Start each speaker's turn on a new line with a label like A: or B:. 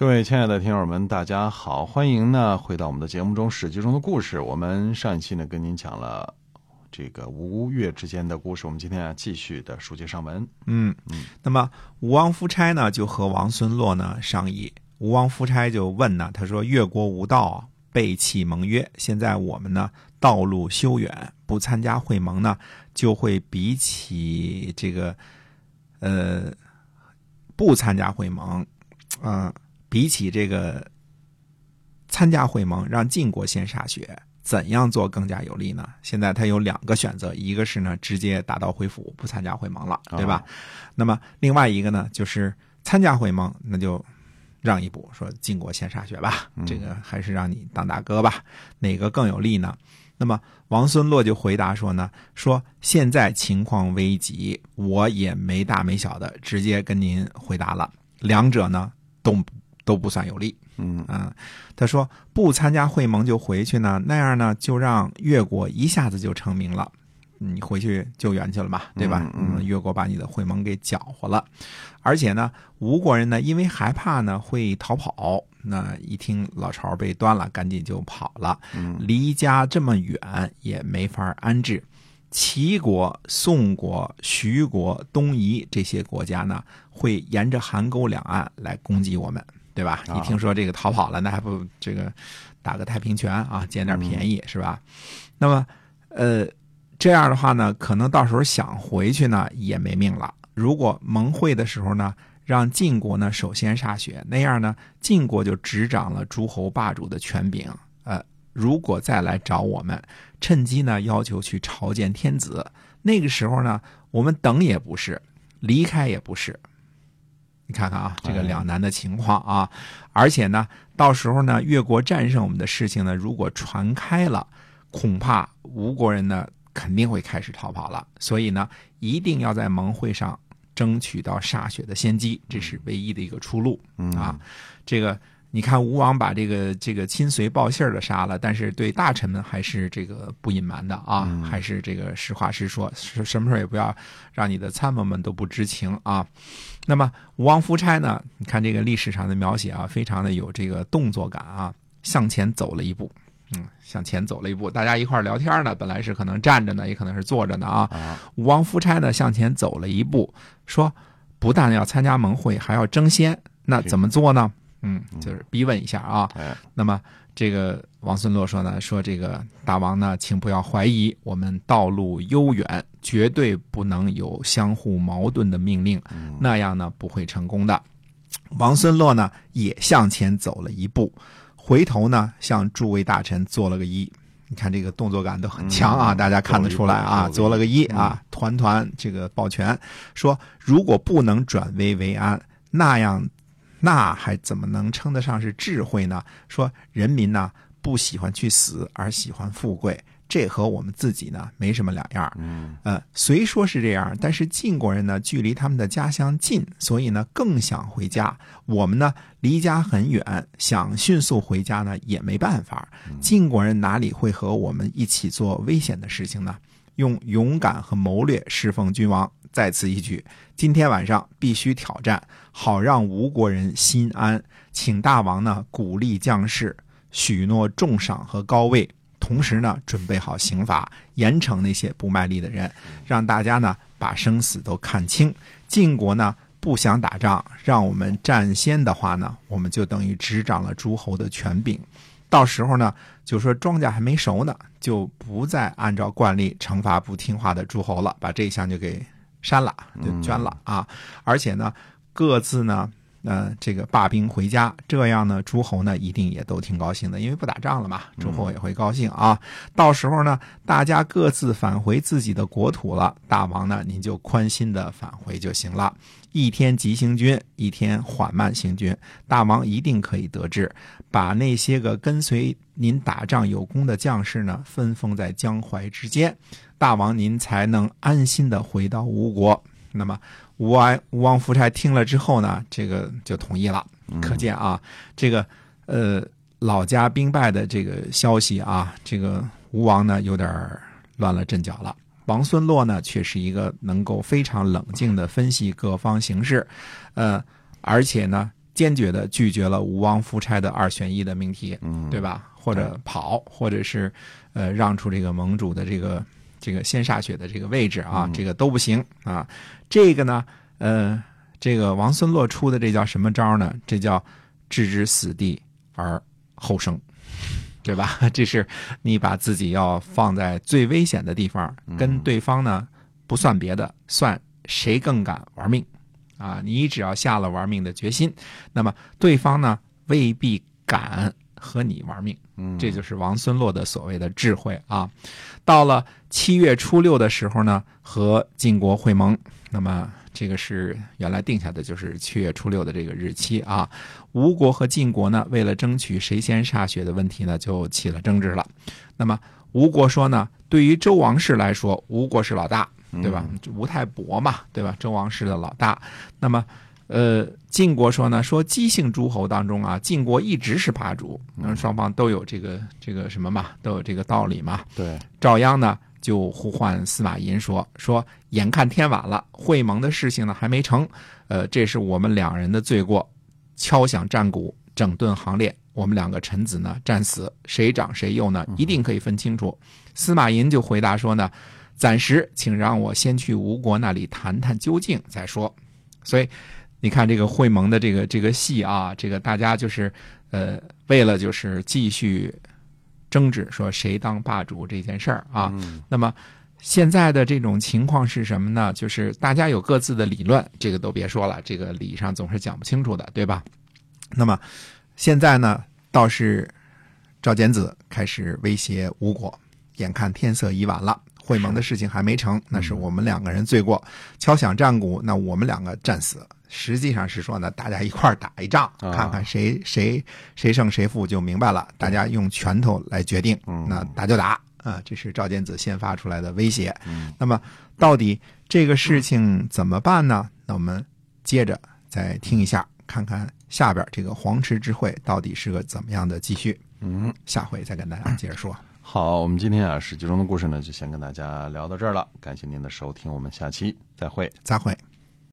A: 各位亲爱的听友们，大家好，欢迎呢回到我们的节目中《史记》中的故事。我们上一期呢跟您讲了这个吴越之间的故事，我们今天啊继续的书接上文。
B: 嗯嗯，那么吴王夫差呢就和王孙洛呢商议，吴王夫差就问呢，他说越国无道，背弃盟约，现在我们呢道路修远，不参加会盟呢，就会比起这个呃不参加会盟，啊。比起这个参加会盟，让晋国先歃血，怎样做更加有利呢？现在他有两个选择，一个是呢直接打道回府，不参加会盟了，对吧？那么另外一个呢，就是参加会盟，那就让一步，说晋国先歃血吧，这个还是让你当大哥吧，哪个更有利呢？那么王孙洛就回答说呢，说现在情况危急，我也没大没小的，直接跟您回答了，两者呢都。都不算有利，
A: 嗯。
B: 啊，他说不参加会盟就回去呢，那样呢就让越国一下子就成名了，你回去救援去了嘛，对吧？
A: 嗯，
B: 越国把你的会盟给搅和了，而且呢，吴国人呢因为害怕呢会逃跑，那一听老巢被端了，赶紧就跑了，离家这么远也没法安置。齐国、宋国、徐国、东夷这些国家呢，会沿着邗沟两岸来攻击我们。对吧？一听说这个逃跑了，那还不这个打个太平拳啊，捡点便宜是吧？那么，呃，这样的话呢，可能到时候想回去呢也没命了。如果盟会的时候呢，让晋国呢首先歃血，那样呢，晋国就执掌了诸侯霸主的权柄。呃，如果再来找我们，趁机呢要求去朝见天子，那个时候呢，我们等也不是，离开也不是。你看看啊，这个两难的情况啊，而且呢，到时候呢，越国战胜我们的事情呢，如果传开了，恐怕吴国人呢肯定会开始逃跑了。所以呢，一定要在盟会上争取到歃血的先机，这是唯一的一个出路啊。这个。你看吴王把这个这个亲随报信的杀了，但是对大臣们还是这个不隐瞒的啊，还是这个实话实说，什什么事也不要让你的参谋们都不知情啊。那么吴王夫差呢？你看这个历史上的描写啊，非常的有这个动作感啊，向前走了一步，嗯，向前走了一步，大家一块聊天呢，本来是可能站着呢，也可能是坐着呢啊。吴王夫差呢向前走了一步，说不但要参加盟会，还要争先，那怎么做呢？嗯，就是逼问一下啊。那么这个王孙洛说呢，说这个大王呢，请不要怀疑，我们道路悠远，绝对不能有相互矛盾的命令，那样呢不会成功的。王孙洛呢也向前走了一步，回头呢向诸位大臣做了个揖。你看这个动作感都很强啊，大家看得出来啊，做了个揖啊，团团这个抱拳，说如果不能转危为安，那样。那还怎么能称得上是智慧呢？说人民呢不喜欢去死，而喜欢富贵，这和我们自己呢没什么两样。
A: 嗯，
B: 呃，虽说是这样，但是晋国人呢距离他们的家乡近，所以呢更想回家。我们呢离家很远，想迅速回家呢也没办法。晋国人哪里会和我们一起做危险的事情呢？用勇敢和谋略侍奉君王。在此一举，今天晚上必须挑战，好让吴国人心安。请大王呢鼓励将士，许诺重赏和高位，同时呢准备好刑罚，严惩那些不卖力的人，让大家呢把生死都看清。晋国呢不想打仗，让我们占先的话呢，我们就等于执掌了诸侯的权柄。到时候呢，就说庄稼还没熟呢，就不再按照惯例惩罚不听话的诸侯了，把这一项就给。删了就捐了啊！而且呢，各自呢呃，这个罢兵回家，这样呢，诸侯呢一定也都挺高兴的，因为不打仗了嘛，诸侯也会高兴啊。到时候呢，大家各自返回自己的国土了，大王呢您就宽心的返回就行了。一天急行军，一天缓慢行军，大王一定可以得知，把那些个跟随您打仗有功的将士呢，分封在江淮之间，大王您才能安心的回到吴国。那么。吴王吴王夫差听了之后呢，这个就同意了。可见啊，这个呃老家兵败的这个消息啊，这个吴王呢有点乱了阵脚了。王孙洛呢却是一个能够非常冷静的分析各方形势，呃，而且呢坚决的拒绝了吴王夫差的二选一的命题，对吧？或者跑，或者是呃让出这个盟主的这个。这个先歃血的这个位置啊，这个都不行啊。这个呢，呃，这个王孙洛出的这叫什么招呢？这叫置之死地而后生，对吧？这是你把自己要放在最危险的地方，跟对方呢不算别的，算谁更敢玩命啊？你只要下了玩命的决心，那么对方呢未必敢。和你玩命，这就是王孙洛的所谓的智慧啊！到了七月初六的时候呢，和晋国会盟，那么这个是原来定下的，就是七月初六的这个日期啊。吴国和晋国呢，为了争取谁先歃血的问题呢，就起了争执了。那么吴国说呢，对于周王室来说，吴国是老大，对吧？吴太伯嘛，对吧？周王室的老大，那么。呃，晋国说呢，说姬姓诸侯当中啊，晋国一直是霸主，那双方都有这个这个什么嘛，都有这个道理嘛。
A: 对，
B: 赵鞅呢就呼唤司马懿说，说眼看天晚了，会盟的事情呢还没成，呃，这是我们两人的罪过，敲响战鼓，整顿行列，我们两个臣子呢战死，谁长谁幼呢，一定可以分清楚。司马懿就回答说呢，暂时请让我先去吴国那里谈谈究竟再说，所以。你看这个会盟的这个这个戏啊，这个大家就是呃，为了就是继续争执说谁当霸主这件事儿啊。那么现在的这种情况是什么呢？就是大家有各自的理论，这个都别说了，这个理上总是讲不清楚的，对吧？那么现在呢，倒是赵简子开始威胁吴国，眼看天色已晚了，会盟的事情还没成，那是我们两个人罪过，敲响战鼓，那我们两个战死。实际上是说呢，大家一块儿打一仗，看看谁谁谁胜谁负就明白了。大家用拳头来决定，那打就打啊！这是赵简子先发出来的威胁。那么到底这个事情怎么办呢？那我们接着再听一下，看看下边这个黄池之会到底是个怎么样的继续。
A: 嗯，
B: 下回再跟大家接着说。
A: 好，我们今天啊史记中的故事呢，就先跟大家聊到这儿了。感谢您的收听，我们下期再会，
B: 再会。